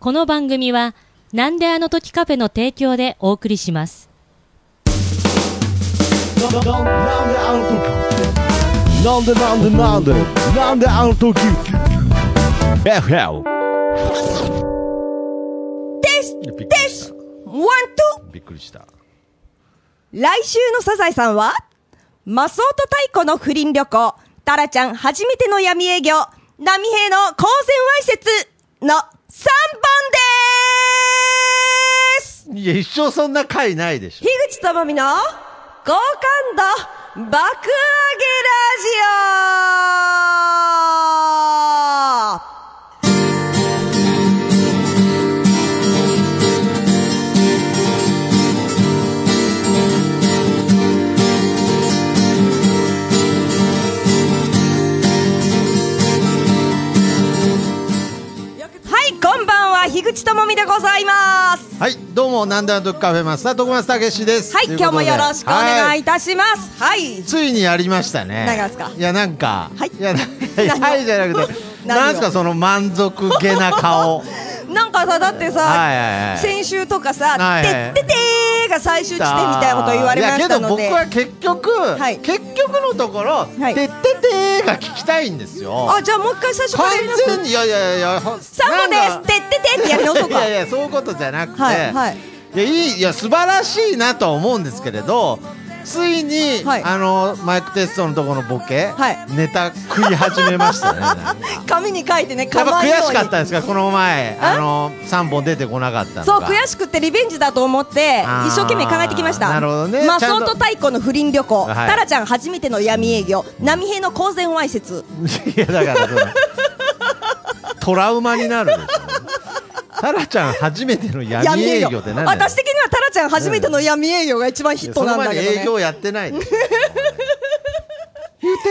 この番組は、なんであの時カフェの提供でお送りします。なんであの時なんでなんでなんでなんであの時。FL ですです one, two。びっくりした。来週のサザエさんは、マスオとタイコの不倫旅行、タラちゃん初めての闇営業、波平の公然わいせつ。の3本です。いや一生そんな回ないでしょ。樋口智美の好感度爆上げラジオ口智美でございます。はいどうもなんであの時カフェマスター徳松たけしです。はい、今日もよろしくお願はいたします。はい。ついにやりましたね。何がですか？いやなんか。はい。やな 何を？はいじゃなくてなんすかその満足げな顔 なんかさ、だってさ、はいはいはい先週とかさ、はいはいてっててーが最終地点みたいなこと言われましたので。いやけど僕は結局、はい結局のところ、はいてっててーが聞きたいんですよあ、じゃあもう一回最初から完やります。いやいやいやほん3本ですてっててってやり直そうか。いやいやそういうことじゃなくて、はいはいいやいいいや素晴らしいなとは思うんですけれどついに、はい。あのマイクテストのところのボケ、はい。ネタ食い始めましたね 紙に書いてね、やっぱ悔しかったですか？この前あの3本出てこなかったそう悔しくてリベンジだと思って一生懸命考えてきました。なるほどね。マスオと太鼓の不倫旅行、はい。タラちゃん初めての闇営業。波平の公然わいせつ。いやだからトラウマになるでしょタラちゃん初めての闇営業って何？私的にはタラちゃん初めての闇営業が一番ヒットなんだけどね。営業やってない 言って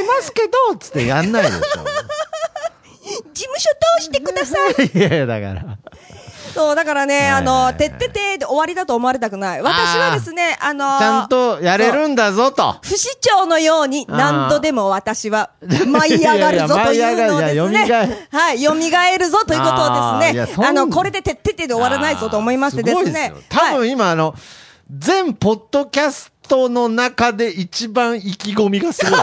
ますけどつってやんないでし 事務所通してください。ょいやいやだからそうだからね、はいあのてっててで終わりだと思われたくない。私はですねあのちゃんとやれるんだぞと。不死鳥のように何度でも私は舞い上がるぞというのをですね。や、はい、蘇るぞということをですね、あの、これでてっててで終わらないぞと思いましてですね。多はい。分今あの全ポッドキャストの中で一番意気込みがすごい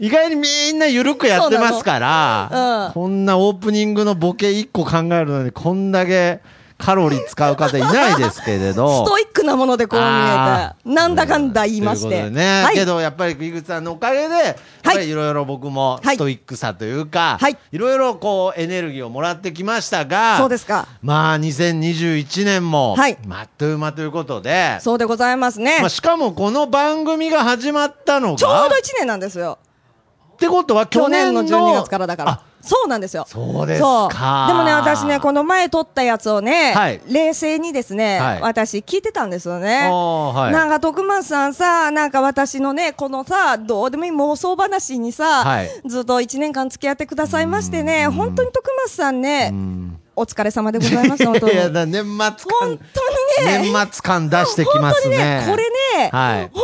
意外にみんな緩くやってますから、そうん。こんなオープニングのボケ1個考えるのにこんだけカロリー使う方いないですけれど。ストイックなものでこう見あえて、なんだかんだ言いまして。ね、はい。けどやっぱり井口さんのおかげで、やっぱりいろいろ僕もはい。ストイックさというか、はい。いろいろこうエネルギーをもらってきましたが、そうですか。まあ2021年も、はい。まっという間ということで、そうでございますね。まあ、。しかもこの番組が始まったのが、ちょうど1年なんですよ。ってことは去去年の年の12月からだから。あ。そうなんですよ。そうですか。でもね、私ね、この前撮ったやつをね、はい。冷静にですね、はい。私聞いてたんですよね。はい。なんか徳松さんさ、なんか私のね、このさ、どうでもいい妄想話にさ、はい。ずっと1年間付き合ってくださいましてね、本当に徳松さんね、お疲れ様でございます、本当に。いやだ年末感本当にね、年末感出してきますね。本当にね、これね、はい。本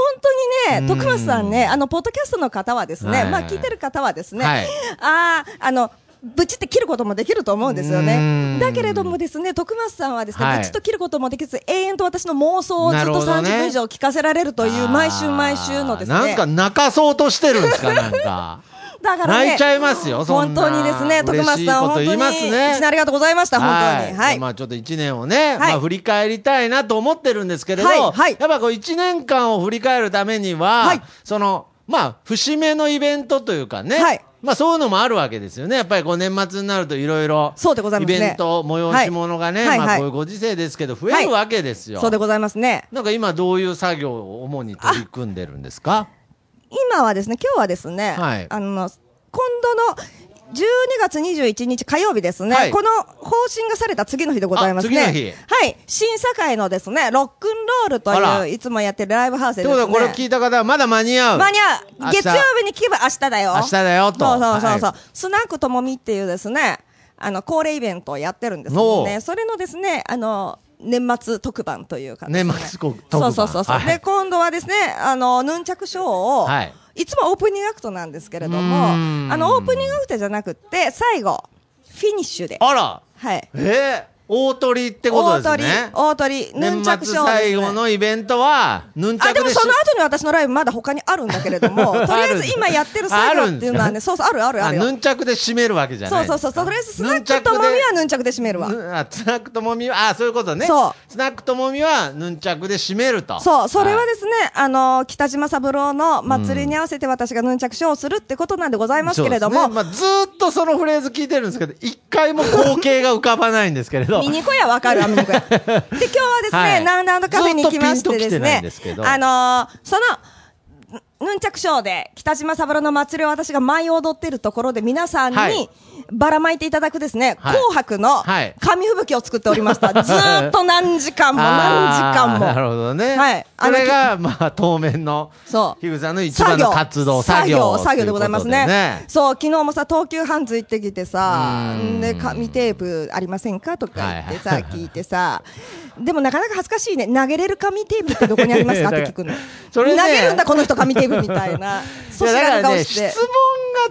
当にね、徳松さんね、あの、ポッドキャストの方はですね、はい。まあ、聞いてる方はですね、はい。ああ、あの、ぶちって切ることもできると思うんですようね。ん。だけれどもですね、徳松さんはですね、はい。ぶちっと切ることもできず、永遠と私の妄想をずっとなるほどね。30分以上聞かせられるという、毎週毎週のですね。なんすか泣かそうとしてるんですかなんかだからね、泣いちゃいますよ本当にですね、徳松さん、本当に、ね一年ありがとうございました、本当に。はい。まあちょっと1年をね、い。まあ振り返りたいなと思ってるんですけれど、やっぱこう1年間を振り返るためには、はい。その、まあ節目のイベントというかね、はい。まあそういうのもあるわけですよね。やっぱりこう年末になるといろいろ、そうでございますね。イベント、催し物がね、はい。はい。まあこういうご時世ですけど増えるわけですよ。そうでございますね。なんか今どういう作業を主に取り組んでるんですか？今はですね、今日はですね、はいあの、今度の12月21日火曜日ですね、はいこの方針がされた次の日でございますね。はい。審査会のですね、ロックンロールという、いつもやってるライブハウスでね。これを聞いた方はまだ間に合う。間に合う月曜日に聞けば明日だよ。明日だよとそうそうそうそう。はいスナックともみっていうですね、あの、恒例イベントをやってるんですけどね、それのですね、あの、年末特番というかね、年末特番。そうそうそうそう、はい。で、今度はですね、あの、ヌンチャクショーを、はい。いつもオープニングアクトなんですけれども、あの、オープニングアクトじゃなくって、最後、フィニッシュで。あら。はい。えー、大トリってことですね。大トリ、大トリ、ヌンチャクショー。最後のイベントは、ヌンチャあ、でもその後に私のライブまだ他にあるんだけれども、とりあえず今やってる作業っていうのはね、そうそう、あるあるああ、るよ。ヌンチャクで締めるわけじゃないそうそうそう、とりあえずスナックともみはヌンチャクで締めるわ。ぬあスナックともみは、あ、そういうことね。そうスナックともみは、ヌンチャクで締めると。そう、それはでですね、あの、北島三郎の祭りに合わせて私がヌンチャクショーをするってことなんでございますけれども、まあ、ずーっとそのフレーズ聞いてるんですけど、一回も光景が浮かばないんですけれど。ミニコやわかる。わ、ミニコや。で、今日はですね、はい。ナウナウのカフェに来ましてですねあのーその、ヌンチャクショーで北島三郎の祭りを私が舞い踊ってるところで皆さんはいにばらまいていただくですね、はい紅白のはい紙吹雪を作っておりました。ずーっと何時間も何時間も。なるほどね。はいこれが、まあ、当面の、そう。樋口さんの一番の活動、作業。作業でございますね。ということでそう、昨日もさ、東急ハンズ行ってきてさうーん、で、紙テープありませんかとか言ってさ、はい聞いてさ、でもなかなか恥ずかしいね。投げれる紙テープってどこにありますかって聞くの。それね投げるんだ、この人紙テープみたいな。そやだからね。質問が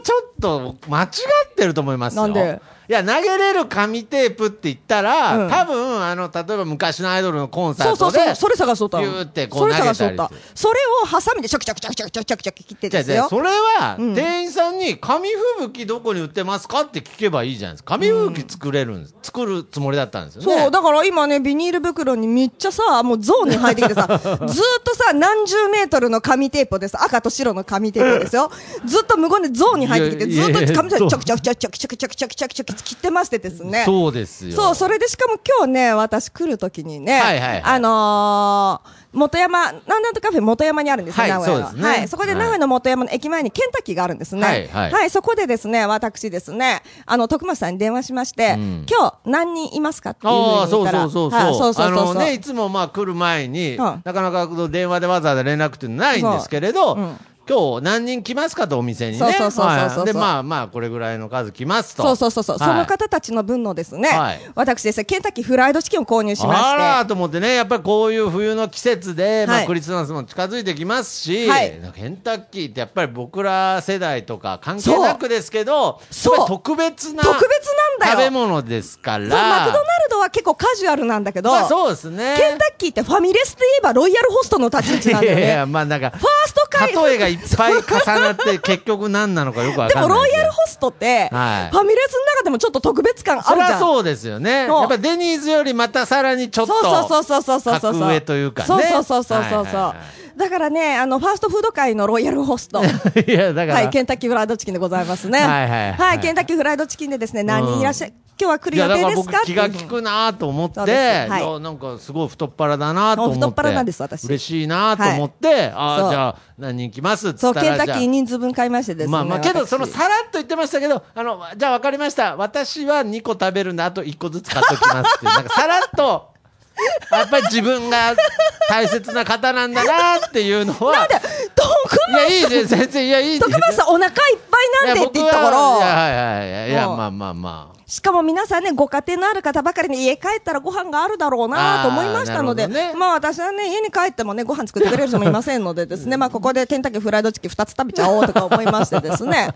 ちょっと間違ってると思いますよ。なんで？いや、投げれる紙テープって言ったら、うん多分、あの、例えば昔のアイドルのコンサートで、そうそうそう、それ探そうと。ビューってこうそれ探そうたり。それをハサミでチョキチョキチョキチョキチョキチョキチョキ切ってですよ。それは、うん店員さんに紙吹雪どこに売ってますかって聞けばいいじゃないですか。紙吹雪作れるんです。作るつもりだったんですよね。そう、だから今ね、ビニール袋にめっちゃさ、もうゾーンに入ってきてさ、ずーっとさ、何十メートルの紙テープです。赤と白の紙テープですよ。ずっと無言でゾーンに入ってきて、ずっと紙テープチョキチョキチョキチョキチョキチョキチョキチョキチョキ切ってましてですね。そうですよ。そう、それでしかも今日ね、私来るときにね、はいはいはいあのー、元山、なんなんとカフェ元山にあるんですね、はい名古屋の。はい。そこで名古屋の元山の駅前にケンタッキーがあるんですね。はいはいそこでですね、私ですね、あの、徳松さんに電話しまして、うん今日何人いますかっていうふうにああ、そう言ったら。そうそうそう。はいそうそうそうそうあのね、いつもまあ来る前に、うんなかなか電話でわざわざ連絡ってないんですけれど、うん今日何人来ますかとお店にね。そうそうそうそうそうはい。で、まあまあ、これぐらいの数来ますと。そうそうそうそう、はい。その方たちの分のですね、はい。私ですね、ケンタッキーフライドチキンを購入しまあらして、ーと思ってね、やっぱりこういう冬の季節で、まあ、はいクリスマスも近づいてきますし、はい。ケンタッキーってやっぱり僕ら世代とか関係なくですけど、そう。特別な特別なんだよ。食べ物ですから。マクドナルドは結構カジュアルなんだけど、まあそうですね。ケンタッキーってファミレスで言えばロイヤルホストの立ち位置なんだよね。いやまあなんか、ファースト回例えがいっぱい重なって、結局何なのかよくわでかんない。もロイヤルホストって、はいファミレスの中でもちょっと特別感あそるじゃん。そうですよね。やっぱデニーズよりまたさらにちょっと、そうそうそうそうそうそうそう。格上というかねそうそうそうそうそうそう、はいはいはだからね、あの、ファーストフード界のロイヤルホスト。いや、だから、はい、ケンタッキーフライドチキンでございますね。はいはいはいケンタッキーフライドチキンでですね、何人いらっしゃ、今日は来る予定ですか？僕気が利くなと思って、はい。いやなんかすごい太っ腹だなと思って太っ腹なんです私。嬉しいなと思って、あそう。あじゃあ何人来ます？っつそう、ったらケンタッキー人数分買いましてですね。あまあまあけど私。そのさらっと言ってましたけどあのじゃあ分かりました。私は2個食べるんであと1個ずつ買っときますっていうなんかさらっと やっぱり自分が大切な方なんだなっていうのは。徳いやいいじゃん全然いやいい徳松さんお腹いっぱいなんでって言ったから。いやいやはいはいはい。いやう。んまあまあまあしかも皆さんね、ご家庭のある方ばかりに家帰ったらご飯があるだろうなと思いましたので、ねまあ私はね、家に帰ってもね、ご飯作ってくれる人もいませんのでですね、まあここでケンタッキーフライドチキン2つ食べちゃおうとか思いましてですね。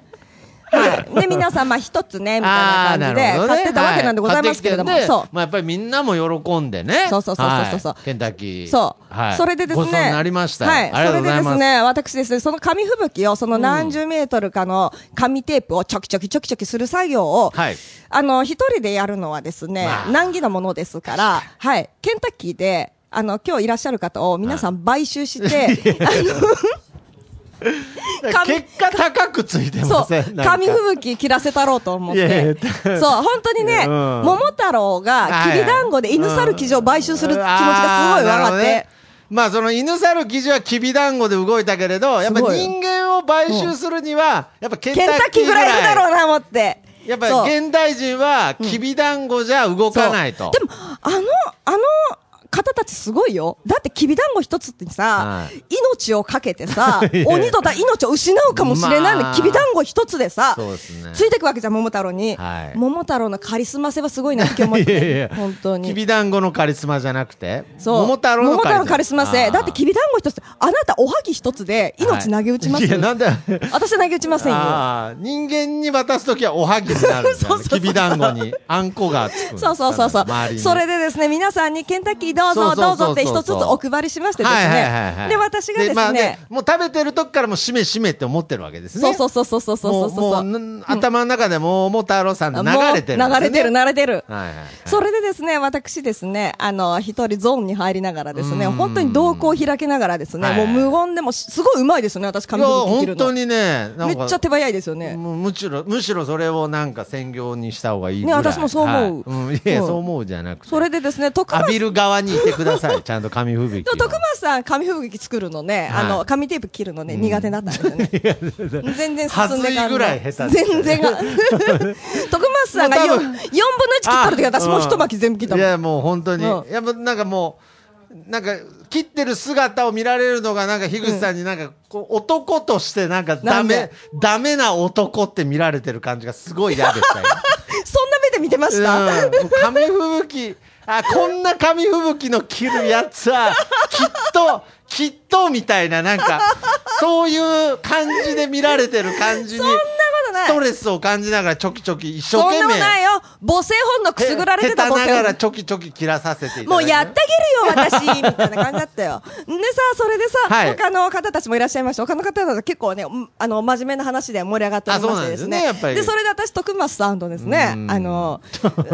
はい。で、皆さん、まあ一つね、みたいな感じで買ってたわけなんでございますけれども、そう。まあ、やっぱりみんなも喜んでね。そうそうそうそうそうはいケンタッキー。そう。はい。それでですね。なりましたよ。はい。ありがとうございます。それでですね、私ですね、その紙吹雪を、その何十メートルかの紙テープをちょきちょきちょきちょきする作業を、はいあの、一人でやるのはですね、まあ難儀なものですから、はい。ケンタッキーで、あの、今日いらっしゃる方を皆さん買収して、あ紙 結果高くついての、そう。ません、紙吹雪切らせたろうと思って。や。そう、本当にね、うん。桃太郎がきびだんごで犬猿記事を買収する気持ちがすごい分かって。まあその犬猿記事はきびだんごで動いたけれど、やっぱ人間を買収するには、やっぱケンタッキーぐらい。らいいるだろうな思って。やっぱり現代人はきびだんごじゃ動かないと。でも、あの、あの方方たちすごいよ。だってきびだんご一つってさ、はい命をかけてさ 鬼とだ命を失うかもしれないのに、まあきびだんご一つでさ、そうですねついてくわけじゃん、桃太郎に。はい桃太郎のカリスマ性はすごいなって思っ いやいてや。本当に。きびだんごのカリスマじゃなくてそう。桃太郎の桃太郎のカリスマ性。だってきびびだんご一つ、あなたおはぎ一つで命投げ打ちますいやなんで私投げ打ちませんよ。あー人間に渡すときはおはぎになるんだそうそうそうきびだんごにあんこがつくんですそうそうそうそう周り。にそれでですね、皆さんにケンタッキーどうぞどうぞって一つずつお配りしましてですね。で、私がですまあね、もう食べてる時からもうしめしめって思ってるわけですね。そうそうそうそうそうそうそうもうもう頭の中でもう桃太郎さんで流れてるね、流れてる、流れてる。はいはいはい。それでですね、私ですね、あの、一人ゾーンに入りながらですね、うん。本当に動向を開けながらですね、はいもう無言でも、すごいうまいですよね、私、いや紙吹雪切るの。本当にねめっちゃ手早いですよね。むしろむしろそれをなんか専業にした方がいいぐねらい。私もそう思う。はい。うん、いや、うん。そう思うじゃなくて。それでですね、徳松浴びる側にいてください。ちゃんと紙吹雪徳松さん、紙吹雪作るのね、はい。あの、紙テープ切るのね、苦手だったんですよね。全然進んでぐらい下手全然。が。徳松さんがもう 4, 多分分の1切った時私もう一巻き全部切った。いやもう本当に、うん。やっぱなんかもうなんか切ってる姿を見られるのがなんか樋口さんになんかこう男としてなんかダメダメな男って見られてる感じがすごい嫌でしたよ。そんな目で見てました、紙吹雪あこんな紙吹雪の着るやつは きっときっとみたいななんかそういう感じで見られてる感じにことないストレスを感じながらちょきちょき一生そん懸命なことないよ。母性本能くすぐられてたながらちょきちょき切らさせていただいてもうやってあげるよ、私みたいな感じだったよ。でさ、それでさ、はい他の方たちもいらっしゃいました。他の方たちは結構ね、うんあの、真面目な話で盛り上がっておりましてですね。ですねそれで私、徳松さんとですねう、んあの、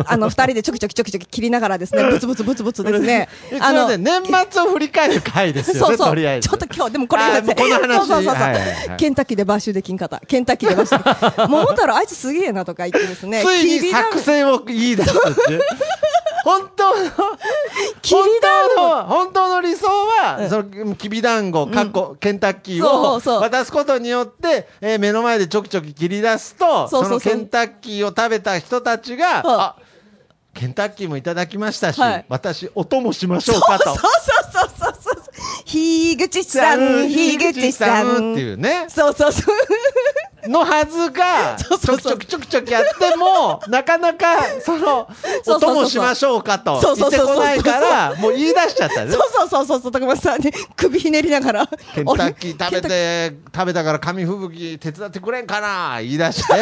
あの、二人でちょきちょきちょきちょき切りながらですね、ブツブツブツブツですねえ。すいません年末を振り返る回ですよねそうそう。ちょっと今日、でもこれこの話そうそうそうケンタッキーで買収できんかった。ケンタッキーで買収できん。桃太郎、あいつすげえなとか言ってですね。ついに作戦を言い出すっていう 本当の本当の本当の理想は、そのきびだんご、かっこ、ケンタッキーを渡すことによって、えー目の前でちょきちょき切り出すと、そうそうそうのケンタッキーを食べた人たちが、あケンタッキーもいただきましたし、はい私、お供しましょうかと。そうそうそうそうそう。ひぐちさん、ひぐちさん。っていうね。そうそうそう。のはずが、ちょきちょきちょきちょきやっても、なかなか、その、お供しましょうかとそうそうそうそう。言ってこないから、もう言い出しちゃったね。そう。そうそうそうそう、徳松さんね、首ひねりながら。ケンタッキー食べて、食べたから紙吹雪手伝ってくれんかな言い出して、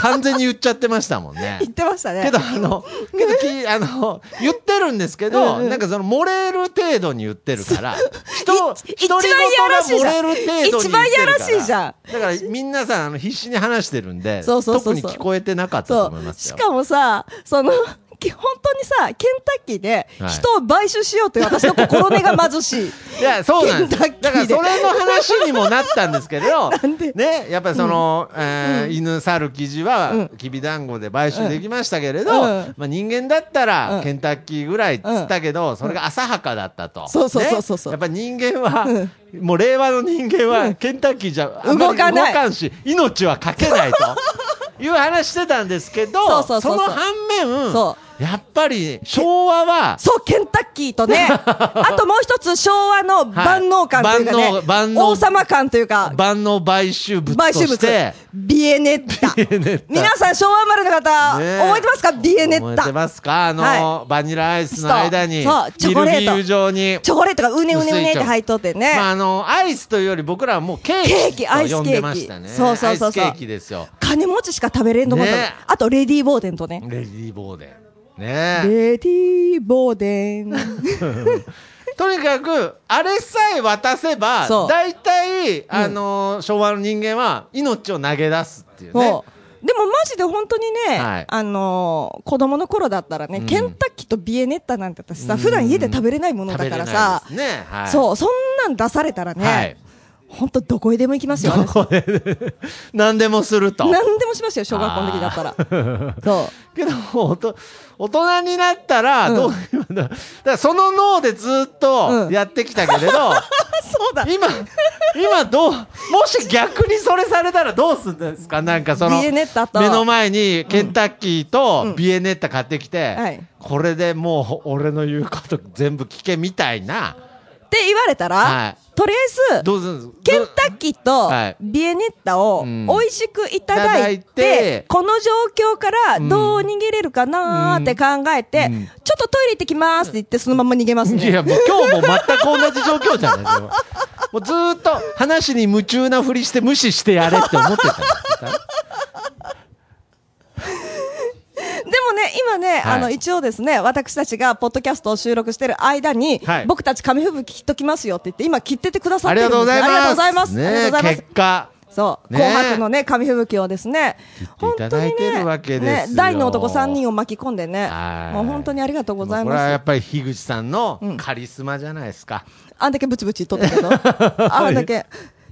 完全に言っちゃってましたもんね。言ってましたね。けど、あの、けどき、あの、言ってるんですけど、うんうんなんかその、漏れる程度に言ってるから、人、一独り言が漏れる程度に言ってるから。一番やらしいじゃんだから、皆さん、あの、必死に話してるんで、そうそうそうそう特に聞こえてなかったと。思いますよ。しかもさ、その、き本当にさ、ケンタッキーではい。人を買収しようという私の心根が貧しい。いや、そうなんです。だから、それの話にもなったんですけど なんで、ね、やっぱりその、えー犬猿記事はうん、きびだんごで買収できましたけれど、うん。まあ人間だったうら、ん。ケンタッキーぐらいっつったけど、それが浅はかだったと。そうそうそうそうそう。ねやっぱ人間は、もう令和の人間は、ケンタッキーじゃあんまり動かんし、命はかけないと。いう話してたんですけど、そうそうそうそう。の反面、そやっぱり昭和は、そう、ケンタッキーとね、あともう一つ昭和の万能感というかね、万能万能王様感というか、万能買収物と買収て、、ビエネッタ。ビエネッタ皆さん昭和生まれの方、ね覚えてますか？ビエネッタ覚えて。ますか？あの、はバニラアイスの間に、そうチョコレート。チョコレートがうねうねうねって入っとってね。まあ、あの、アイスというより僕らはもうケーキケーキアイスと呼んでましたね。ケーキそうそうそうそうアイスケーキですよ。金持ちしか食べれんと思ったの、ねあとレディー・ボーデンとね。レディーボーデン。ね。レディー・ボーデン。とにかく、あれさえ渡せば大体、あの、昭和の人間は命を投げ出すっていうね。でもマジで本当にね、はい。あのー子供の頃だったらね、うん。ケンタッキーとビエネッタなんて私さ、うん。普段家で食べれないものだからさ、ね。はい。そう、そんなん出されたらね、はい本当どこへでも行きますよ。私何でもすると。何でもしますよ、小学校の時だったら。そう。けどもうおと大人になったらうん。どういうだだからその脳でずっとうん。やってきたけれど、そうだ。今今どうもし逆にそれされたらどうするんですか？なんかその目の前にケンタッキーとビエネッタ買ってきて、はい。これでもう俺の言うこと全部聞けみたいな。って言われたら、はいとりあえず、ケンタッキーとはい。ビエネッタをうん。美味しくいただいてて、この状況からどう逃げれるかなーって考えて、うん。ちょっとトイレ行ってきますって言って、そのまま逃げますね。いやもう今日も全く同じ状況じゃないでももうずーっと話に夢中なふりして無視してやれって思ってたね、今ね、はいあの、一応ですね、私たちがポッドキャストを収録してる間に、はい僕たち紙吹雪切っときますよって言って、今切っててくださってるんです。ありがとうございます。ありがとうございますね。結果。そう、ね紅白のね、紙吹雪をですね、切っていただいてるわけですよね、大の男3人を巻き込んでねは、いもう本当にありがとうございこれはやます。っぱり樋口さんのカリスマじゃないですか。あんだけブチブチとったけど、あんだけ、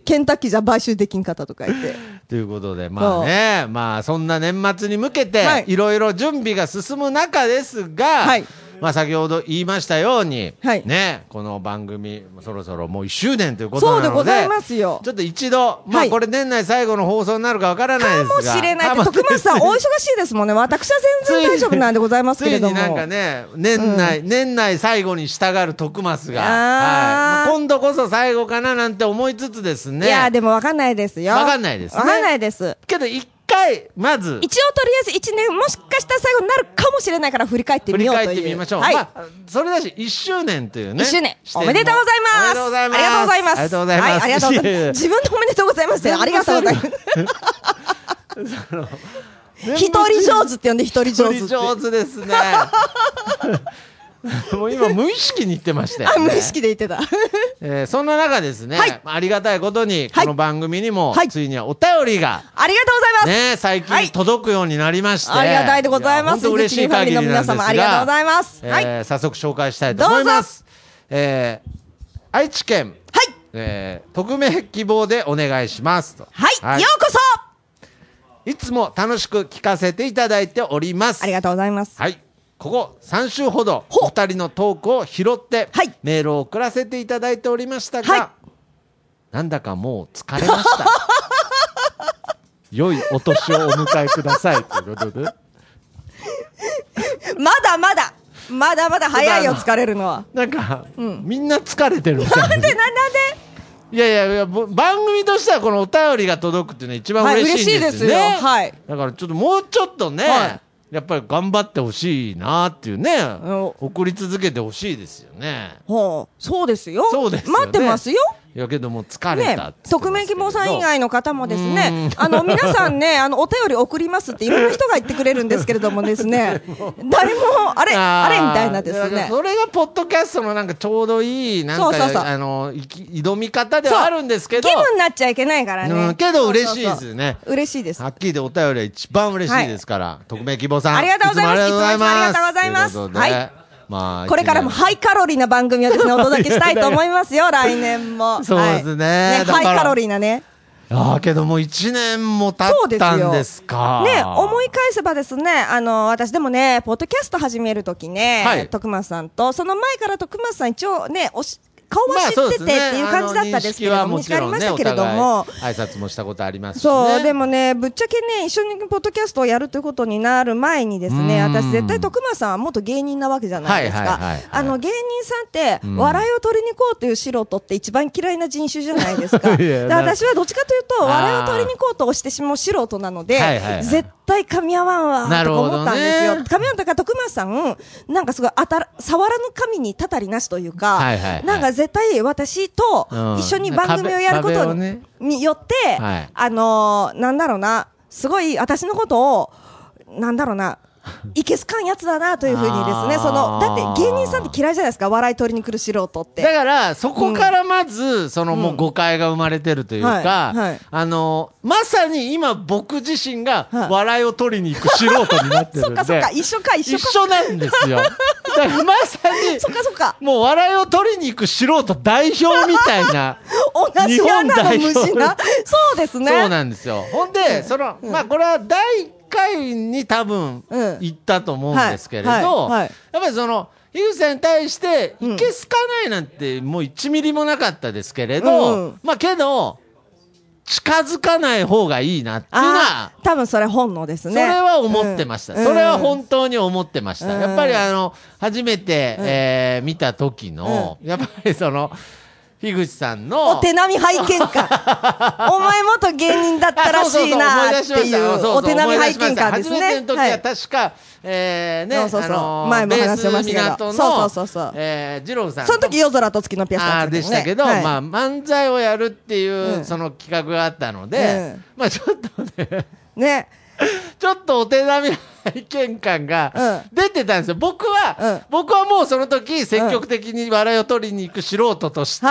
ケンタッキーじゃ買収できんかったとか言って。ということで、まあね、まあそんな年末に向けて、はい。いろいろ準備が進む中ですが、はいまあ先ほど言いましたように、はいね、この番組、そろそろもう1周年ということなので、そうでございますよちょっと一度、まはいあこれ年内最後の放送になるかわからないですが。かもしれない徳松さん、お忙しいですもんね。私は全然大丈夫なんでございますけれども。ついになんかね、年内、年内最後に従う徳松が、はいまあ今度こそ最後かななんて思いつつですね。いや、でもわかんないですよ。わかんないですねわかんないです。けど一回、まず、一応とりあえず1年、もしかしたら最後になるかもしれないから振り返って振りみようという。返ってみましょう。はい。まあ、それだし、1周年というね。1周年おめでとうございます。ありがとうございますありがとうございます。はい、ありがとうございます。自分でおめでとうございますよありがとうございます。一人上手って呼んで一人上手上手ですね。もう今無意識に言ってましたよ、あ、ね。無意識で言ってた。えーそんな中ですね、はいありがたいことに、はいこの番組にも、はいついにはお便りが、ありがとうございます。ね、最はい近届くようになりまして、ありがたいでございます。や本当嬉しい限りなんですが皆様ありがとうございます。えはい。ー早速紹介したいと思います。えー愛知県、はい。えー匿名希望でお願いしますと。はい。ようこそいつも楽しく聞かせていただいております。ありがとうございます。はい。ここ3週ほど、ほお二人のトークを拾って、はいメールを送らせていただいておりましたが、はいなんだかもう疲れました。良いお年をお迎えください。ということで。まだまだ、まだまだ早いよ、疲れるのは。なんか、みんな疲れてるみたいなんで、なんで？いやいやいや、ぼ番組としてはこのお便りが届くっていうのは一番はい、嬉嬉しいしいんでよね。ですすよ。はい。だからちょっともうちょっとね、はいやっぱり頑張ってほしいなっていうね、ん送り続けてほしいですよね。ほう、そうですよ。そうですよね待ってますよ。いやけどもう疲れた匿名希望さん以外の方もですねう、ん。あの、皆さんね、あの、お便り送りますっていろんな人が言ってくれるんですけれどもですね、誰も、あれ、あれみたいなですね。それがポッドキャストのなんかちょうどいいなんかそうそうそう。あの挑み方ではあるんですけど。気分になっちゃいけないからうねん。けど嬉しいですよね嬉しいです。は。っきりでお便りは一番嬉しいですから、匿名希望さん。ありがとうございます。つもありがとうございます。いつもいつもありがとうございます。ということで。はいまあこれからもハイカロリーな番組をですね、お届けしたいと思いますよ、来年も。そうですね。はいだからハイカロリーなね。ああけどもう1年も経ったんですか。ね、思い返せばですね、あの、私でもね、ポッドキャスト始めるときね、はい。徳松さんと、その前から徳松さん一応ね、おし、顔は知っててっていう感じだったですけれども、あの認識はありましたけれども、挨拶もしたことありますしね。そう、でもね、ぶっちゃけね、一緒にポッドキャストをやるということになる前にですね、うん。私絶対徳松さんは元芸人なわけじゃないですか。あの、芸人さんって、うん。笑いを取りに行こうという素人って一番嫌いな人種じゃないですか。で私はどっちかというと、笑いを取りに行こうと押してしまう素人なので、絶対噛み合わんわ、と思ったんですよ。噛み合わんとか、徳松さん、なんかすごい当たら、触らぬ神にたたりなしというか、はいはいはい。なんか絶対私とうん。一緒に番組をやることに,、よって、はい。あのーなんだろうな、すごい私のことを、なんだろうな、いけすかんやつだなというふうにですね、その、だって芸人さんって嫌いじゃないですか、笑い取りに来る素人って。だからそこからまず、そのもう誤解が生まれてるというか、はいはい。あのまさに今僕自身がはい。笑いを取りに行く素人になってるんで。そっかそっか、一緒か、一緒か。一緒なんですよ。だからまさにそっかそっか。もう笑いを取りに行く素人代表みたいな 同じ穴の虫な。そうですね。そうなんですよ。ほんで、そのまあこれは第1回に多分うん。言ったと思うんですけれど、やっぱりその樋口さんに対してうん。いけすかないなんてもう1ミリもなかったですけれど、うん。まあけど近づかない方がいいなっていうのは多分それ本能ですね。それは思ってました、うん。それは本当に思ってました、うんやっぱりあの初めて、えー見た時の、やっぱりその樋口さんのお手並み拝見感。お前元芸人だったらしいなっていう、お手並み拝見感ですね。初めての時ははい。確か、えーね、そうそうそう。あのー前も話してましたけど。ベース港のそうそうそうそう。えー二郎さんその時夜空と月のピアスだね。でしたけど、はい。まあ漫才をやるっていう、うん。その企画があったので、うん。まあちょっとね。ね。ちょっとお手並み拝見感がうん。出てたんですよ。僕は、うん。僕はもうその時積極的に笑いを取りに行く素人として、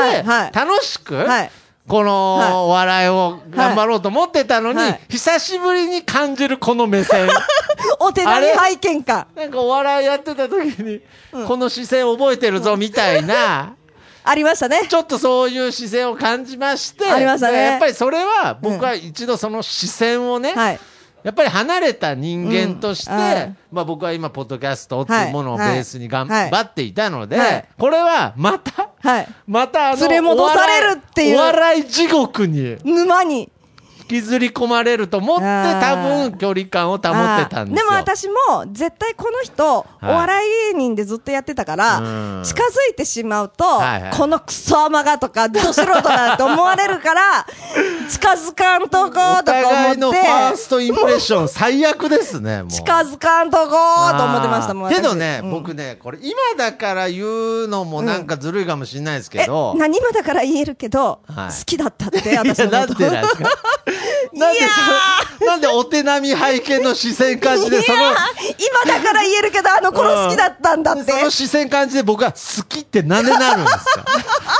楽しく、はい。このはい。お笑いを頑張ろうと思ってたのに、はい。久しぶりに感じるこの目線。お手並み拝見感。なんかお笑いやってた時に、この視線覚えてるぞみたいな、ありましたね。ちょっとそういう視線を感じまして、ありましたね。やっぱりそれは僕は一度その視線をね、はい。やっぱり離れた人間として、うんはいまあ僕は今、ポッドキャストっていうものをベはいースに頑はい張っていたので、はいこれはまた、はい。またあの、連れ戻されるっていうお笑い地獄に沼に。引きずり込まれると思って、多分距離感を保ってたんですよ。でも私も絶対この人、お笑い芸人でずっとやってたから、うん。近づいてしまうと、このクソアマがとか、ど素人だって思われるから、近づかんとこうとおか思互いのファーって、ストインプレッション最悪ですね。近づかんとこうと思ってましたもん。けどね、僕ね、これ今だから言うのもなんかずるいかもしれないですけえど、、何今だから言えるけど、はい。好きだったって、私のこと。でなんですか？なんでそなんでお手並み拝見の視線感じで、その、今だから言えるけど、あの頃好きだったんだって。その視線感じで僕は好きってなんでなるんですか？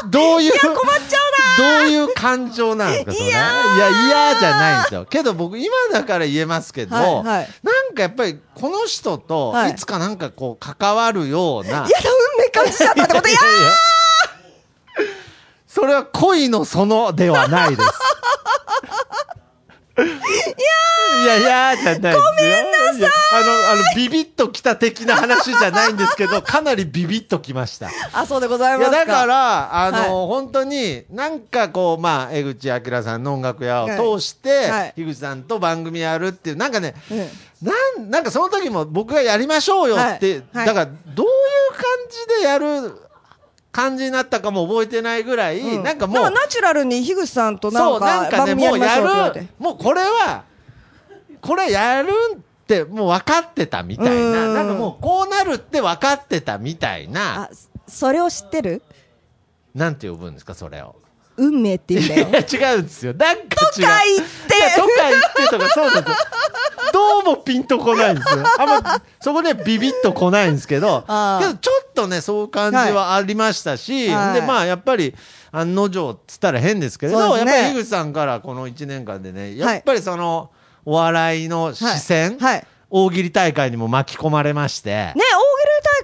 どういう、困っちゃどういう感情なんですかそれ。いや、嫌じゃないんですよ。けど僕今だから言えますけど、はいはいなんかやっぱりこの人とはいいつかなんかこう関わるような、うな。やだ、運命感じちゃったってこと、いやいやいやそれは恋のそのではないです。いやいやじゃない。ごめんなさい。あの、あの、ビビッときた的な話じゃないんですけど、かなりビビッときました。いあ、そうでございますか。や、だから、あの、はい本当に、なんかこう、まあ、江口明さんの音楽屋を通して、はいはい樋口さんと番組やるっていう、なんかね、うんなん、なんかその時も僕がやりましょうよって、はいはいだから、どういう感じでやる感じになったかも覚えてないぐらい、うん。なんかもう、ナチュラルに樋口さんとなそう、んなんかね、もうやる、もうこれは、これやるってもう分かってたみたいな、うん。なんかもうこうなるって分かってたみたいな、あそれを知ってる？なんて呼ぶんですか、それを。運命って言うんだよ。いや、違うんですよ。なんか違う。とか言って。とか言ってとか、そうなんですよ。どうもピンとこないんですよ。あんま、そこでビビッとこないんですけど、けどちょっとね、そういう感じはありましたし、はい。で、まあ、やっぱり、案の定っつったら変ですけれど、ね。やっぱり樋口さんからこの1年間でね、やっぱりその、お笑いの視線、はい。はい。大喜利大会にも巻き込まれまして、ね、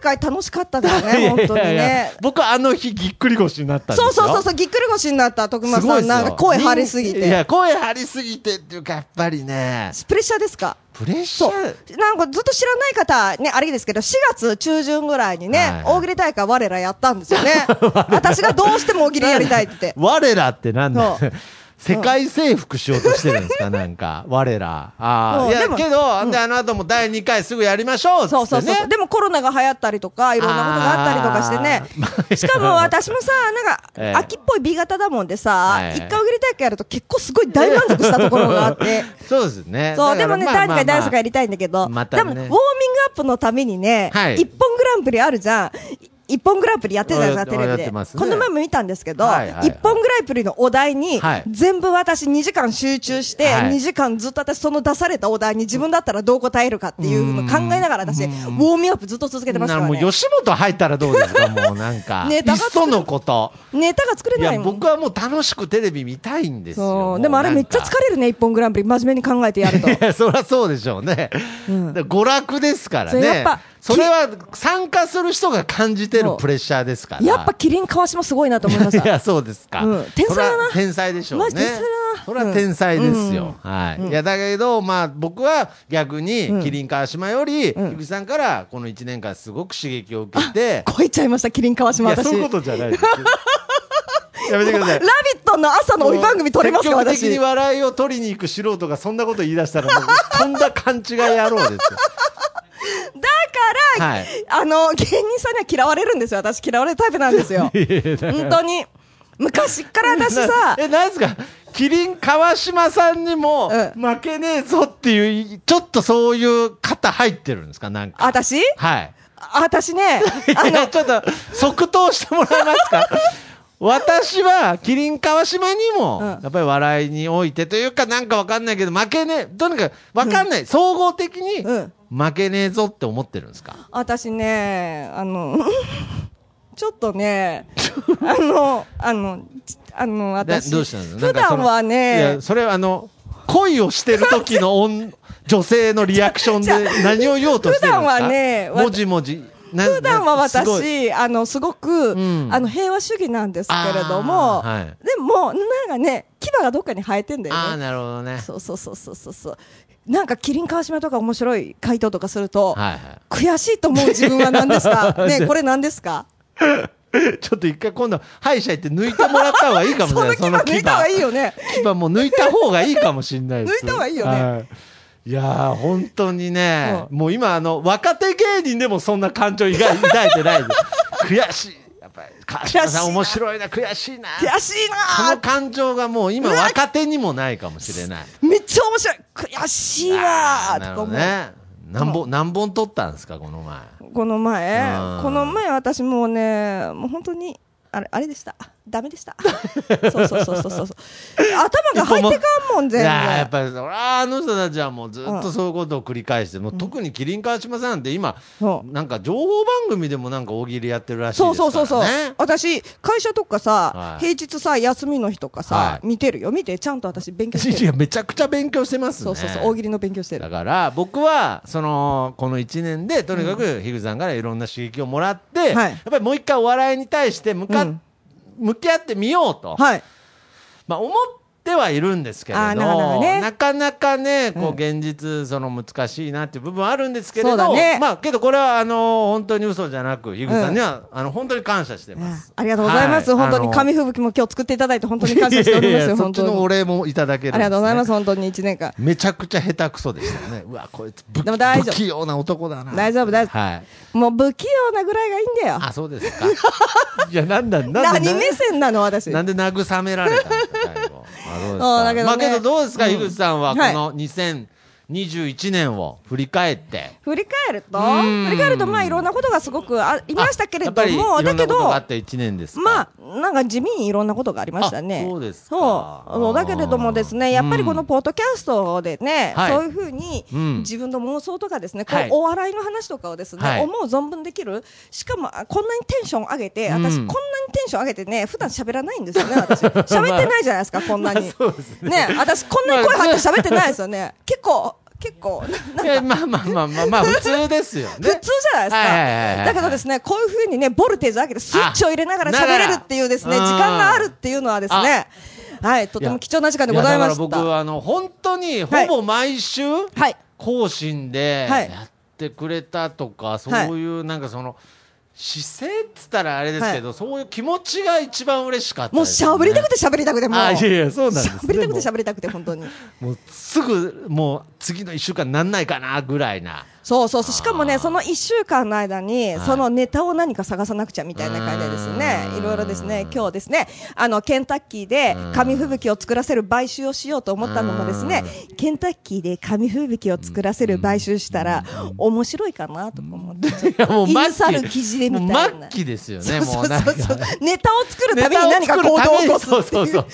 会楽しかったですね、本当にね。僕はあの日ぎっくり腰になったんですよ。そうそうそうそう、ぎっくり腰になった徳間さん、なんか声張りすぎいや、て。声張りすぎてっていうか、やっぱりね、プレッシャーですか？プレッシャー？。なんかずっと知らない方、ね、あれですけど、4月中旬ぐらいにね、はいはい大喜利大会我らやったんですよね。私がどうしても大喜利やりたいって。我らってなんだ世界征服しようとしてるんですか？なんか、我ら。ああ。いや、けど、で、あの後も第2回すぐやりましょう。そうそうそう。でもコロナが流行ったりとか、いろんなことがあったりとかしてね。しかも私もさ、なんか、ええ秋っぽい B 型だもんでさは、い一回大喜利大会やると結構すごい大満足したところがあって。そうですね。そう、でもね、第2回、第3まあ回やりたいんだけど、またね多分ウォーミングアップのためにね、はい一本グランプリあるじゃん。一本グランプリやってるじゃないですか、テレビで。この前も見たんですけど、はいはいはい一本グランプリのお題にはい、全部私2時間集中して、はい2時間ずっと私その出されたお題に自分だったらどう答えるかっていうのを考えながら私、ウォーミングアップずっと続けてますからね。なもう吉本入ったらどうですかもうなんかネタがのことネタが作れないもん。僕はもう楽しくテレビ見たいんですよ。でもあれめっちゃ疲れるね、一本グランプリ。真面目に考えてやると。い やそりゃそうでしょうね、うんで娯楽ですからねやっぱそれは参加する人が感じてるプレッシャーですから。やっぱキリン川島すごいなと思いまし いた。やそうですか、うん。天才だな。天才でしょうね。天才だな。それは天才ですよ、はい、いやだけどまあ僕は逆にうん。キリン川島よりうん。さんからこの1年間すごく刺激を受けて、超えちゃいました、キリン川島私。いやそういうことじゃないですよ。やめてください。ラビットの朝の帯番組撮れますか、私。的に笑いを取りに行く素人がそんなこと言い出したらとんだ勘違い野郎ですよ。だから、はい。あの、芸人さんには嫌われるんですよ。私嫌われるタイプなんですよ。本当に。昔から私さな、え、なんですか？キリン川島さんにもう負けねえぞっていう、ちょっとそういう肩入ってるんですか？なんか。私？はい。私ね、あの、ちょっと、即答してもらえますか？私は、キリン川島にも、うん。やっぱり笑いにおいてというか、なんかわかんないけど、負けねえ、とにかく、わかんない、総合的にうん、負けねえぞって思ってるんですか？私ね、あの、ちょっとね、あの、あの、ちあの、で私、どうしたん普段はいねや、、それはあの、恋をしてる時の女女性のリアクションで 何を言おうとしてるんですか？普段はねもじもじ。な普段は私、あの、すごく、んあの、平和主義なんですけれども、はいでも、なんかね、牙がどっかに生えてんだよね。ああ、なるほどね。そうそうそうそうそうそう。なんか、キリン川島とか面白い回答とかすると、はいはい。悔しいと思う自分は何ですか？ね、これ何ですか？ちょっと一回今度、歯医者行って抜いてもらった方がいいかもしれ そない。の牙抜いた方がいいよね。牙もう抜いた方がいいかもしれないです。抜いた方がいいよねはい。いやー、本当にね、もう今、あの、若手芸人でもそんな感情抱い抱いてないです。悔しい。ぱり、川島さん悔しいな面白いな、悔しいな。悔しいそなの感情がもう今若手にもないかもしれない。めっちゃ面白い悔しいわとか思う。ね。何本、何本取ったんですか、この前。この前？うん、この前私もうね、もう本当に、あれ、あれでした。ダメでした。そうそうそうそうそう。頭が入ってかんもん、全いやっ然。ぱりそあの人たちはもうずっとそういうことを繰り返して、もう特にキリン川島さんって今、なんか情報番組でもなんか大喜利やってるらしいそうですからね。そうそうそう。私、会社とかさ、はい平日さ、休みの日とかさ、はい見てるよ。見て、ちゃんと私勉強している。やめちゃくちゃ勉強してますね。そうそうそう、大喜利の勉強してるだ。から僕はそのこの1年でとにかく樋口さんからいろんな刺激をもらって、はいやっぱりもう一回お笑いに対して向か、うん向き合ってみようと、はい。まあ、思ってはいるんですけれどねなかなかねこううん現実その難しいなっていう部分はあるんですけれど、そうだねまあけどこれはあの本当に嘘じゃなく樋口さんには、あの本当に感謝してます。ありがとうございます。はい本当に紙吹雪も今日作っていただいて本当に感謝しておりますよ。いやいやそっちのお本当に。礼もいただけるね、ありがとうございます。本当に1年間。めちゃくちゃ下手くそでしたね。うわ、こいつ不でも大丈夫不器用な男だな。大丈夫大丈夫はい。もう不器用なぐらいがいいんだよ。あ、そうですか。いや、なんだ、なんで、何目線なの私。なんで慰められたんですか。まあ、けどどうですか、うん樋口さんは、こはいの2021年を振り返って。振り返ると？うん振り返るとまあいろんなことがすごくありましたけれども、だけどことがあ、った1年ですか。まあ、なんか地味にいろんなことがありましたね。あそうですかそうだけれどもですね、やっぱりこのポッドキャストでね、はいそういうふうにうん自分の妄想とかですね、こはいうお笑いの話とかをですね、はい思う存分できる。しかも、あこんなにテンション上げて、うん私こんなにテンション上げてね、普段喋らないんですよね、私。喋ってないじゃないですか、こんなに。ね、私こんなに声張って喋ってないですよね。結構、結構、まあまあまあまあ、まあ、普通ですよね。普通じゃないですか。だけどですね、こういうふうにね、ボルテージ上げてスイッチを入れながらあ喋れるっていうですね、時間があるっていうのはですね、はい、とても貴重な時間でございましやだから僕た。はあの本当にほはいぼ毎週はい。更新ではいやってくれたとか、そういうなんかその姿勢っつったらあれですけど、そういう気持ちが一番嬉しかったもうですよね喋りたくて喋りたくても。う。あいやいやそうなんです喋りたくて喋りたくて、本当に。もうすぐもう次の1週間なんないかなぐらいな。そうそうそう。しかもねその1週間の間に、はい。そのネタを何か探さなくちゃみたいな感じでですねいろいろですね。今日ですねあのケンタッキーでうん。紙吹雪を作らせる買収をしようと思ったのもですねケンタッキーで紙吹雪を作らせる買収したら面白いかなとか思って。ちょっインサル期記事でみたいな。末期ですよね、そうそう。そう。そ うネタを作るために何か行動を起こすっていう。そうそうそう。本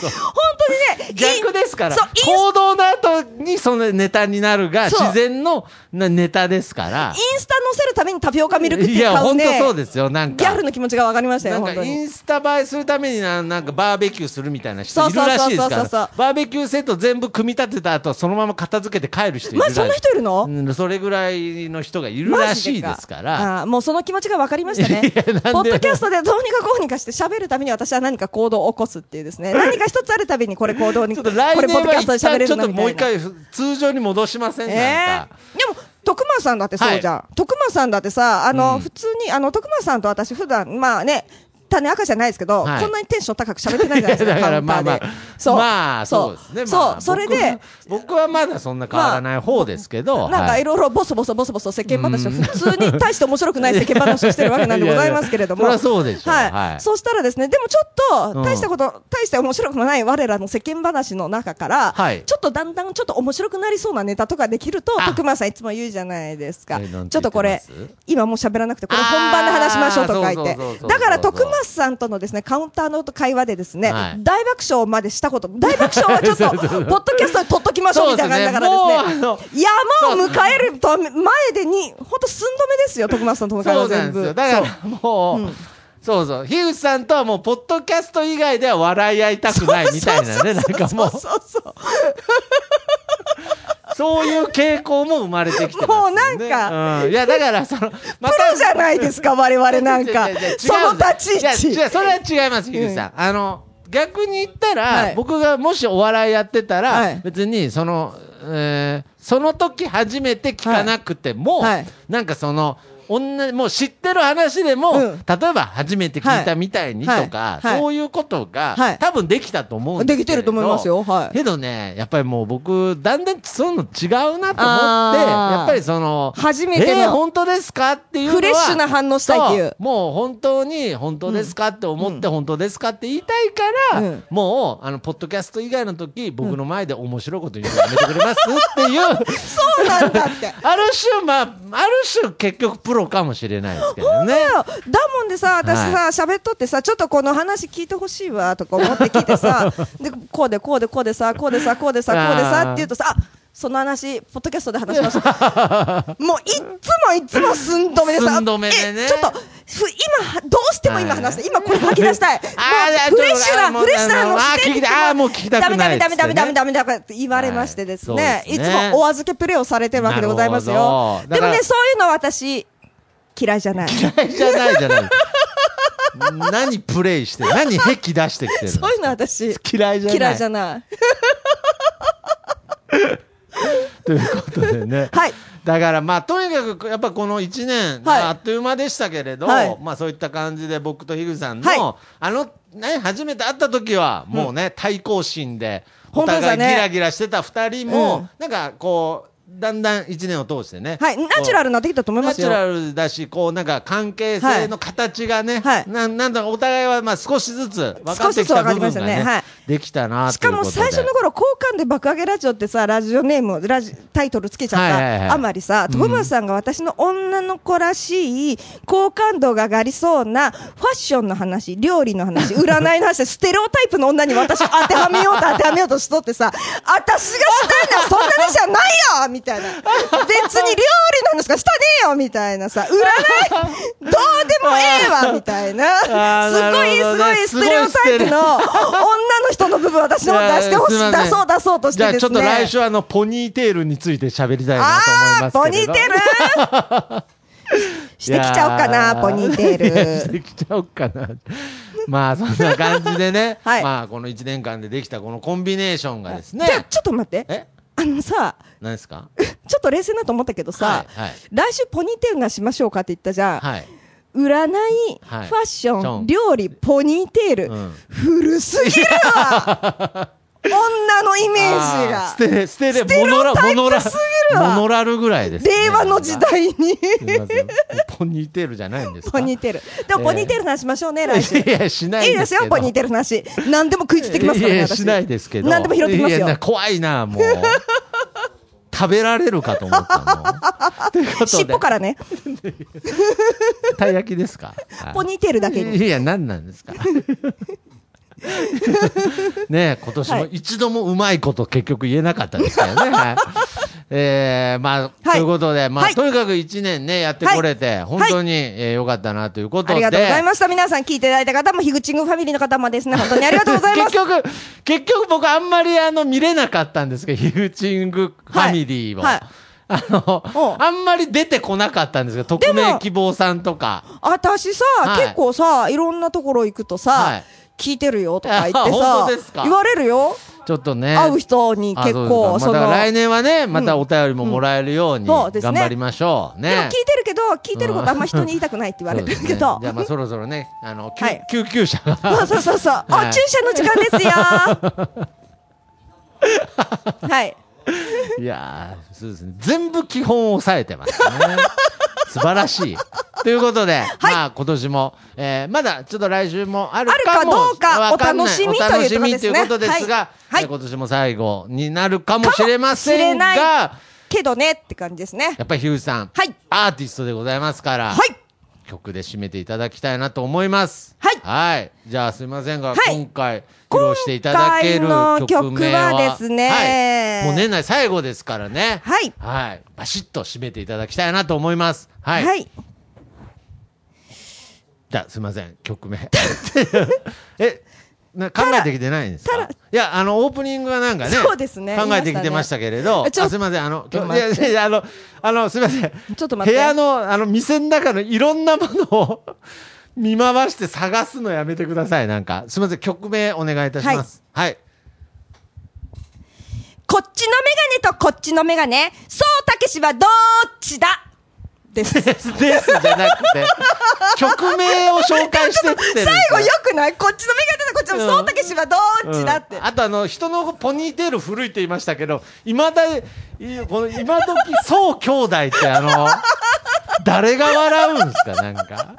当にね逆ですから。行動の後にそのネタになるが自然のなネタですから。インスタ載せるためにタピオカミルクティいやー買うね本当そうですよなんか。ギャルの気持ちが分かりましたよ本当にスタ映えするためにななんかバーベキューするみたいな人いるらしいですから。バーベキューセット全部組み立てた後そのまま片付けて帰る人いるらしい。まそんな人いるの？うんそれぐらいの人がいるらしいですから。あーもうその気持ちが分かりましたね。ポッドキャストでどうにかこうにかして喋るために私は何か行動を起こすっていうですね。何か一つあるたびにこれ行動にちょっと来年はドキャストで喋一旦ちょっともう一回通常に戻しません、えーでも徳間さんだってそうじゃん、徳間さんだってさあの、うん。普通にあの徳間さんと私普段まあね種赤じゃないですけど、はい。こんなにテンション高く喋ってないじゃないですか だからカウンターで、まあまあ。そう。まあそう。ですね。そう、まあそれで。僕僕はまだそんな変わらない方ですけど、なんかはいろいろボソボソボソボソ世間話を普通に大して面白くない世間話をしてるわけなんでございますけれども。いやいやそりゃそうでしょう。はい。はい。そうしたらですね、でもちょっとうん大したこと、大して面白くもない我らの世間話の中から、はい。ちょっとだんだんちょっと面白くなりそうなネタとかできると、あ。徳間さんいつも言うじゃないですか。えなんてちょっとこれ言ってます、今もう喋らなくて、これ本番で話しましょうと書いて。あーそうそうそうそう。だから徳間さんとのですね、カウンターの会話でですね、はい。大爆笑までしたこと、大爆笑はちょっと、ポッドキャストで撮っときましょうみたいな感じだからですね。ね山を迎えると前でに、本当寸止めですよ、徳松さんとの会そうな話全部。だからもう、そう。そう樋口さんとはもうポッドキャスト以外では笑い合いたくないみたいなねなんかもうそうそうそう。そういう傾向も生まれてきてね。もうなんかうん、いやだからそのまプロじゃないですか、我々なんか。その立ち位置。いやそれは違います樋口さん、あの逆に言ったら、はい。僕がもしお笑いやってたら、はい。別にその、えーその時初めて聞かなくても、はい。なんかその同じもう知ってる話でも、うん。例えば初めて聞いたみたいにとか、はい。はい。はい。そういうことが、はい。多分できたと思うんですけれど。できてると思いますよ。はい。けどね、やっぱりもう僕、だんだんそういうの違うなと思って、やっぱりその、初めてのえー本当ですか？っていうフレッシュな反応したいっていう。そもう本当に本当ですかって思って、本当ですかって言いたいから、うん。もう、あの、ポッドキャスト以外の時、僕の前で面白いこと言うのやめてくれます？っていう、そうなんだって。ある種、まあ、ある種結局プロかもしれないですけどね。だもんでさ、私さ、喋っとってさ、ちょっとこの話聞いてほしいわとか思って聞いてさ、で、こうでこうでこうでさ、こうでさ、こうでさ、こうでさって言うとさ、あその話、ポッドキャストで話しましょう。もういっつもいっつも寸止めでさ、寸止めでね。えちょっと、ふ今、どうしても今話して、今これ吐き出したい。フレッシュな、フレッシュな話してああーもう聞きたくないダメダメダメダメダメっダメダメって言われましてですね、はい。つね。もお預けプレイをされてるわけでございますなよでもね、そういうの私、嫌いじゃない。て嫌いじゃないじゃない。何プレイして、何癖出してきてるの？そういうの私、嫌いじゃない。嫌いじゃない。ということでね。はい。だからまあとにかくやっぱこの1年、はいあっという間でしたけれど、はいまあそういった感じで僕と樋口さんの、はいあのね初めて会った時はもうね、対抗心でお互いギラギラしてた2人も、うんなんかこうだんだん1年を通してね、はい。ナチュラルになってきたと思いますよ。ナチュラルだし、こうなんか関係性の形がね、はい。ななんだかお互いはまあ少しずつ分か少しずつってきた分かりました部分がね、ねはい。できたなしかも。最初の頃、交換で爆上げラジオってさ、ラジオネーム、ラジタイトルつけちゃはいはいはい。ったあまりさ、うん。徳松さんが私の女の子らしい、好感度が上がりそうな、ファッションの話、料理の話、占いの話で、ステレオタイプの女に私を当てはめようと当てはめようとしとってさ、私がしたいのはそんな話じゃないよみたいな。別に料理の話しか？したねえよみたいなさ、占い、どうでもええわ みたいな。すごい、すごいステレオタイプの女の人の部分私の方出してほしい、出そう出そうとしじゃあちょってですね。と来週あのポニーテールについて喋りたいなと思います。ポニーテール？してきちゃおうかな、ポニーテール。てきちゃおうかな。まあそんな感じでね、はいまあこの1年間でできたこのコンビネーションがですじゃ。ちょっと待って。え？あのさ、何ですか？ちょっと冷静なと思ったけどさ、はいはい。来週ポニーテールがしましょうかって言ったじゃん。はい。占い、はい。ファッション、ション。料理、ポニーテール、うん。古すぎるわ 女のイメージがス。テレステレステレオモノラモノラすぎるわモノラルぐらいですね、令和の時代に。ポニーテールじゃないんですか？ポニーテール。でもポニーテールの話しましょうね、来週。いやしないいいですよ、ポニーテールの話。何でも食いついてきますからね、私。しないですけど何でも拾ってきますよいや。怖いなもう食べられるかと思ったの 尻尾からね、たい焼きですか？ポニーテールだけに。いや何なんですか？ねえ今年も一度もうまいこと結局言えなかったですからね。は いえー、まあ、はいということで、まあ、はいとにかく一年ね、やってこれて、本当に、えーよかったなということで。ありがとうございました。皆さん聞いていただいた方も、樋口ングファミリーの方もですね、本当にありがとうございます。結局、結局僕あんまりあの見れなかったんですけど、ヒューチングファミリーを。あのあんまり出てこなかったんですけど、匿名希望さんとか。私さ、はい結構さ、いろんなところ行くとさ、はい聞いてるよとか言ってあさ 言われるよ。ちょっとね。会う人に結構、そまあ来年はね、またお便りももらえるようにそうですね頑張りましょう。でも聞いね。てるけど、聞いてることあんま人に言いたくないって言われてるけど。ねじゃあまあそろそろね、あの、救はい救急車が。そうそうそうそう。はいお注射の時間ですよ。はい。いやーそうですね。全部基本を抑えてますね。素晴らしい。ということで、まあ今年も、えーまだちょっと来週もあるかもあるかどうかお楽しみお楽しみということですが、はい今年も最後になるかもしれませんが、けどねって感じですね。やっぱりヒューさん、はいアーティストでございますから、はい。曲で締めていただきたいなと思います。はいはい。じゃあすみませんが、はい今回披露していただける今回の曲名はですねはい、もう年内最後ですからね。はいはい。バシッと締めていただきたいなと思います。はい。はい。じゃあすみません、曲名。え、な考えてきてないんですたからいや、あの、オープニングはなんかね、そうですね考えてきてましたけれど、ちょあすみません、あの、いやいや、あの、あの、すみません。ちょっと待って部屋の、あの、店の中のいろんなものを 見回して探すのやめてください、なんか。すみません、曲名お願いいたします。はい。こっちのメガネとこっちのメガネ、そうたけしはどっちだ？です。です、じゃなくて、曲名を紹介してって最後よくない？こっちのメガネとこっちの、そうたけしはどっちだって。うんあとあの人のポニーテール古いって言いましたけどいまだいこの今時そう兄弟ってあの誰が笑うんですかなんか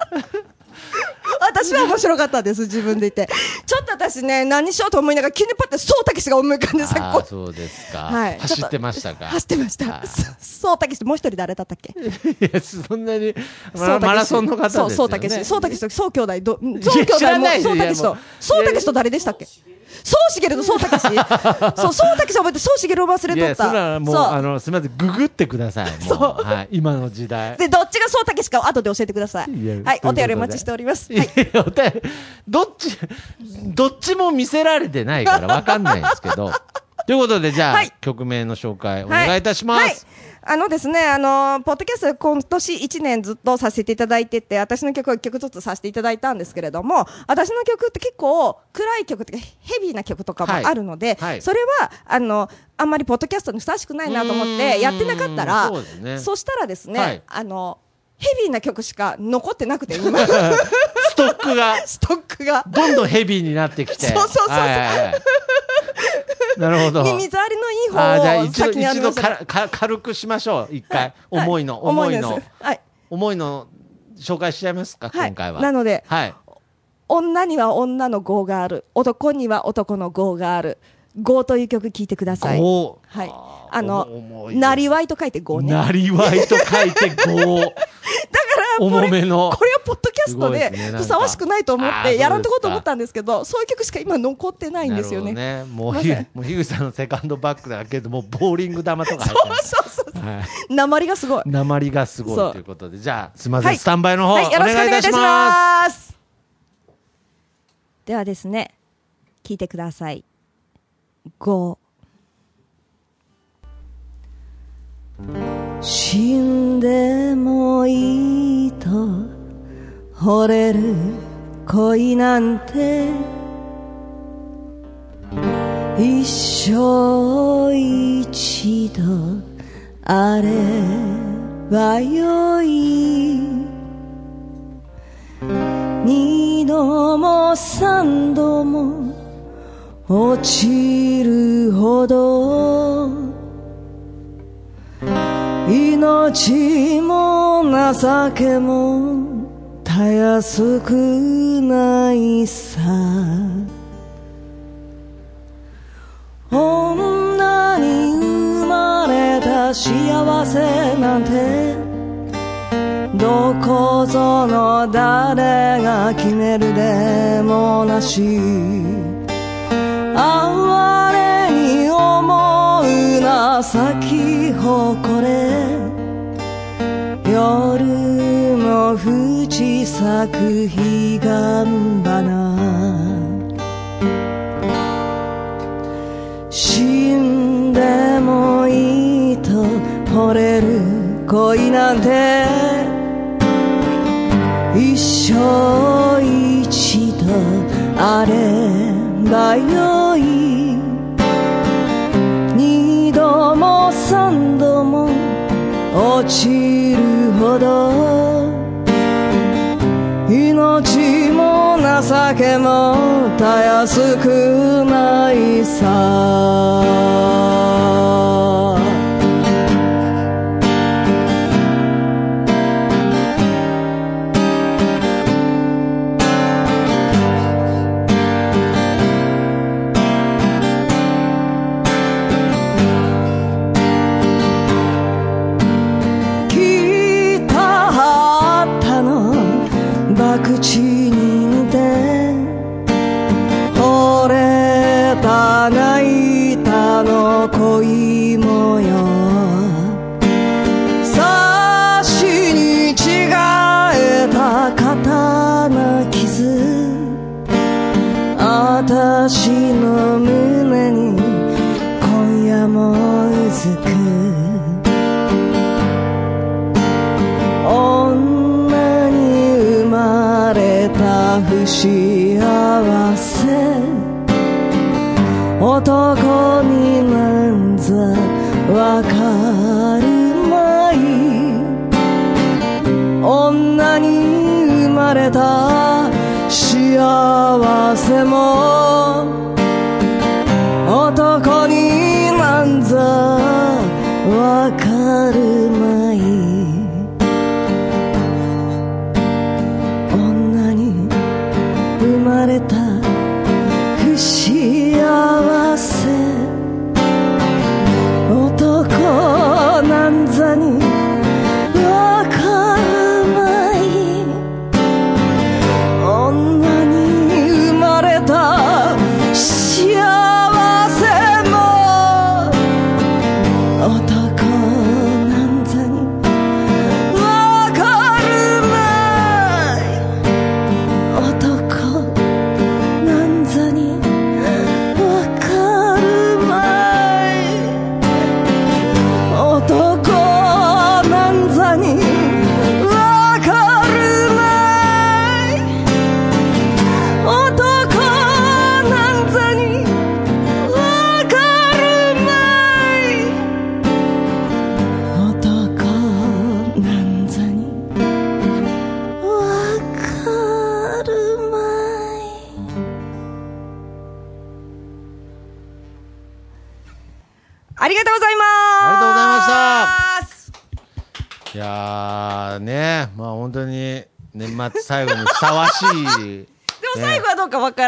私は面白かったです、自分で言って。ちょっと私ね、何しようと思いながら、急にパッてそうたけしが思い浮かんでさ、こああそうですか、はい。走ってましたか？走ってました。あそそうたけし、もう一人誰だったっけ？いやそんなにマラソンの方ですよね。そう、そうたけし。そうたけしと、そう兄弟、ど、そう兄弟そうたけしとそうたけしと誰でしたっけ？そうしげるとそうたけし。そう、そうたけし覚えて、そうしげるを忘れとった。それはもうそうあのすみませんググってくださいもうそうはい、今の時代で、どっちがそうたけしか後で教えてください。いはい、いお手りお待ちしております。いやいお便りどっち、どっちも見せられてないからわかんないんですけど。ということで、じゃあ、はい曲名の紹介お願いいたします。はいあのですね、あのポッドキャスト今年1年ずっとさせていただいてて、私の曲を1曲ずつさせていただいたんですけれども、私の曲って結構暗い曲とかヘビーな曲とかもはい。あるので、はい。それはあのあんまりポッドキャストにふさわしくないなと思ってやってなかったら、そうですね。そしたらですね、はい。あのヘビーな曲しか残ってなくて今。ストックが、ストックが。どんどんヘビーになってきて。そうそうそうそう。はいはいはいなるほど。耳障りのいいあーじゃあ方を先に一度軽くしましょう。一回。はい重いの、重いのです。はい重いの、紹介しちゃいますか、はい今回は。なのではい。女には女の業がある男には男の業がある業という曲聴いてください。こう。はい。あのなりわいと書いて業ね。だかなりわいと書いて5。らこ重れめの。これはポッドキャストでふさわしくないと思ってやらんとこうと思ったんですけどそういう曲しか今残ってないんですよね。もうひもう樋口さんのセカンドバッグだけど、もうボーリング玉とか入そうってそうそう。ます。はい。鉛がすごい。鉛がすごそういということで、じゃあ、すみません、はい。スタンバイの方、はいよろしくお願いいたしす。ます。ではですね聞いてください5死んでもいいと惚れる恋なんて一生一度あればよい二度も三度も落ちるほど命も情けもたやすくないさ。女に生まれた幸せなんてどこぞの誰が決めるでもなし。哀れに思うな咲き誇れ。夜も淵咲く彼岸花。死んでもいいと惚れる恋なんて。一生一度あれ。ばよい二度も三度も落ちるほど。命も情けもたやすくないさ。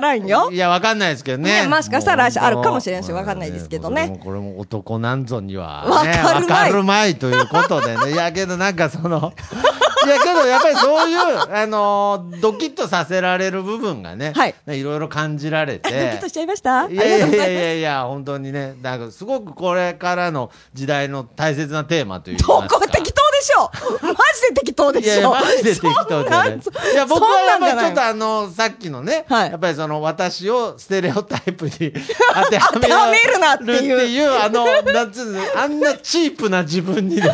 らんよ。いやわかんないですけどね。ねもしかしたらあるかもしれんしわかんないですけどね。もうこれも男なんぞには、わね、かるまい。わかるまいということでね。いやけどなんかその いやけどやっぱりそういうあのードキッとさせられる部分がね、はい。ねいろいろ感じられ ドキてッとしちゃいました？いやいやいやいや本当にねなんかすごくこれからの時代の大切なテーマというどこしょ。マジで適当でいやいや、しょマジで適当じゃない。いや、僕はやっぱりちょっとあの、さっきのね、はい。やっぱりその、私をステレオタイプに 当てはめ当めるなっていう。るっていう、あの、なんつうの、あんなチープな自分にですね、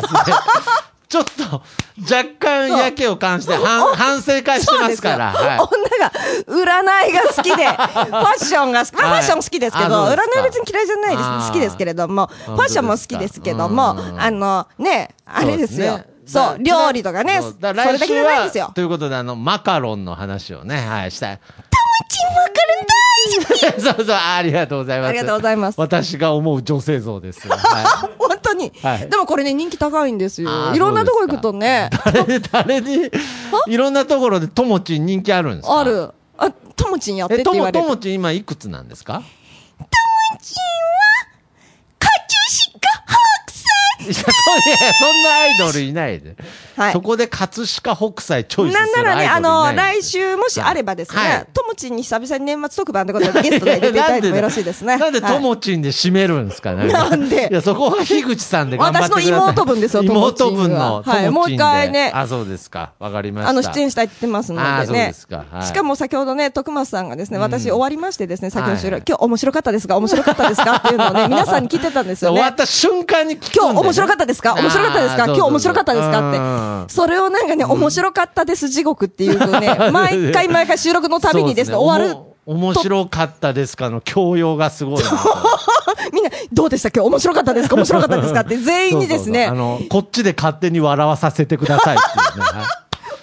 ちょっと、若干やけを感じて、反反省会してますから。はい女が占いが好きで、ファッションが好き、まあ、はいファッション好きですけど、占い別に嫌いじゃないです。好きですけれども、ファッションも好きですけども、うんあの、ね、あれですよ。そうだ料理とかね、それだけじゃないですよ。ということで、あの、マカロンの話をね、はい、したい。チンマカロン大好 そうそう、ありがとうございます。ありがとうございます私が思う女性像です。は本当 に、はいでもこれね、人気高いんですよ。いろんなとこ行くとね、い。誰、誰に、いろんなところでともちん人気あるんですか？あ。る。あ、ともちんやってっえ、とも、て言われる。ともちん今いくつなんですか？カチュシカいや、そいやそんなアイドルいないで。はいそこで葛飾北斎チョイスすなんならね、るアイドルいないあの、来週もしあればですはいね、ともちんに久々に年末特番ということでゲストで 出ていただいてもよろしいですね。なんではいともちんで締めるんですかね。なんで？いや、そこは樋口さんで頑張ってください。私の妹分ですよ妹分の。はいもう一回ねあ、そうですか。わかりました。あの、出演したいって言ってますのあーそうでね。しかも先ほどね、徳松さんがですね、私終わりましてですね、先ほど収録はい今日面白かったですか面白かったですかっていうのをね、皆さんに聞いてたんですよね。終わった瞬間に聞くん今日面白かったですか？面白かったですか？今日面白かったですか？うん。って。それをなんかね、面白かったです地獄っていうね、毎回毎回収録のたびにですね、終わる。面白かったですかの教養がすごい。みんな、どうでした？今日面白かったですか？面白かったですか？って全員にですね。そうそうそう。あ、の、こっちで勝手に笑わさせてくださいっていうね。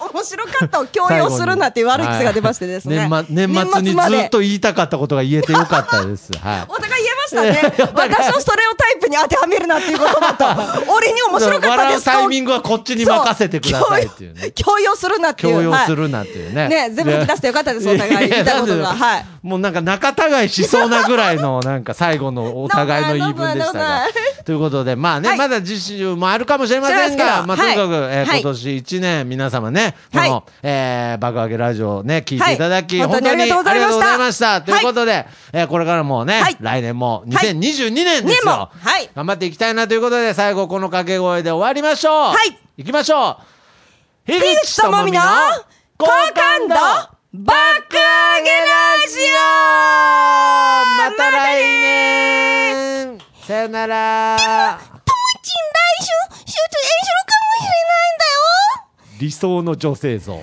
はい面白かったを強要するなっていう悪い癖が出ましてですね。はい年末にずっと言いたかったことが言えてよかったです。はい。お互い言えましたね。私のストレオタイプに当てはめるなっていうことだと、俺に面白かったですかタイミングはこっちに任せてくださいっていうね。強要するなっていう。強要すはるなっていうね。いね、全部出してよかったです、お互い。や言いたいことが。はい。もうなんか仲違いしそうなぐらいの、なんか最後のお互いの言い分でした ながな。ということで、まあね、はいまだ次週もあるかもしれませんが、どまあとにかく、はいはいえー今年1年皆様ね、こはい。の、えー、爆上げラジオをね、聞いていただき、はい。本当にありがとうございました。した。ということで、えーこれからもね、はい。来年も2022年ですよ。はい。頑張っていきたいなということで、最後この掛け声で終わりましょう。はい。行きましょう。樋樋口智美の好感度爆上げラジオ。また来年。さよなら理想の女性像。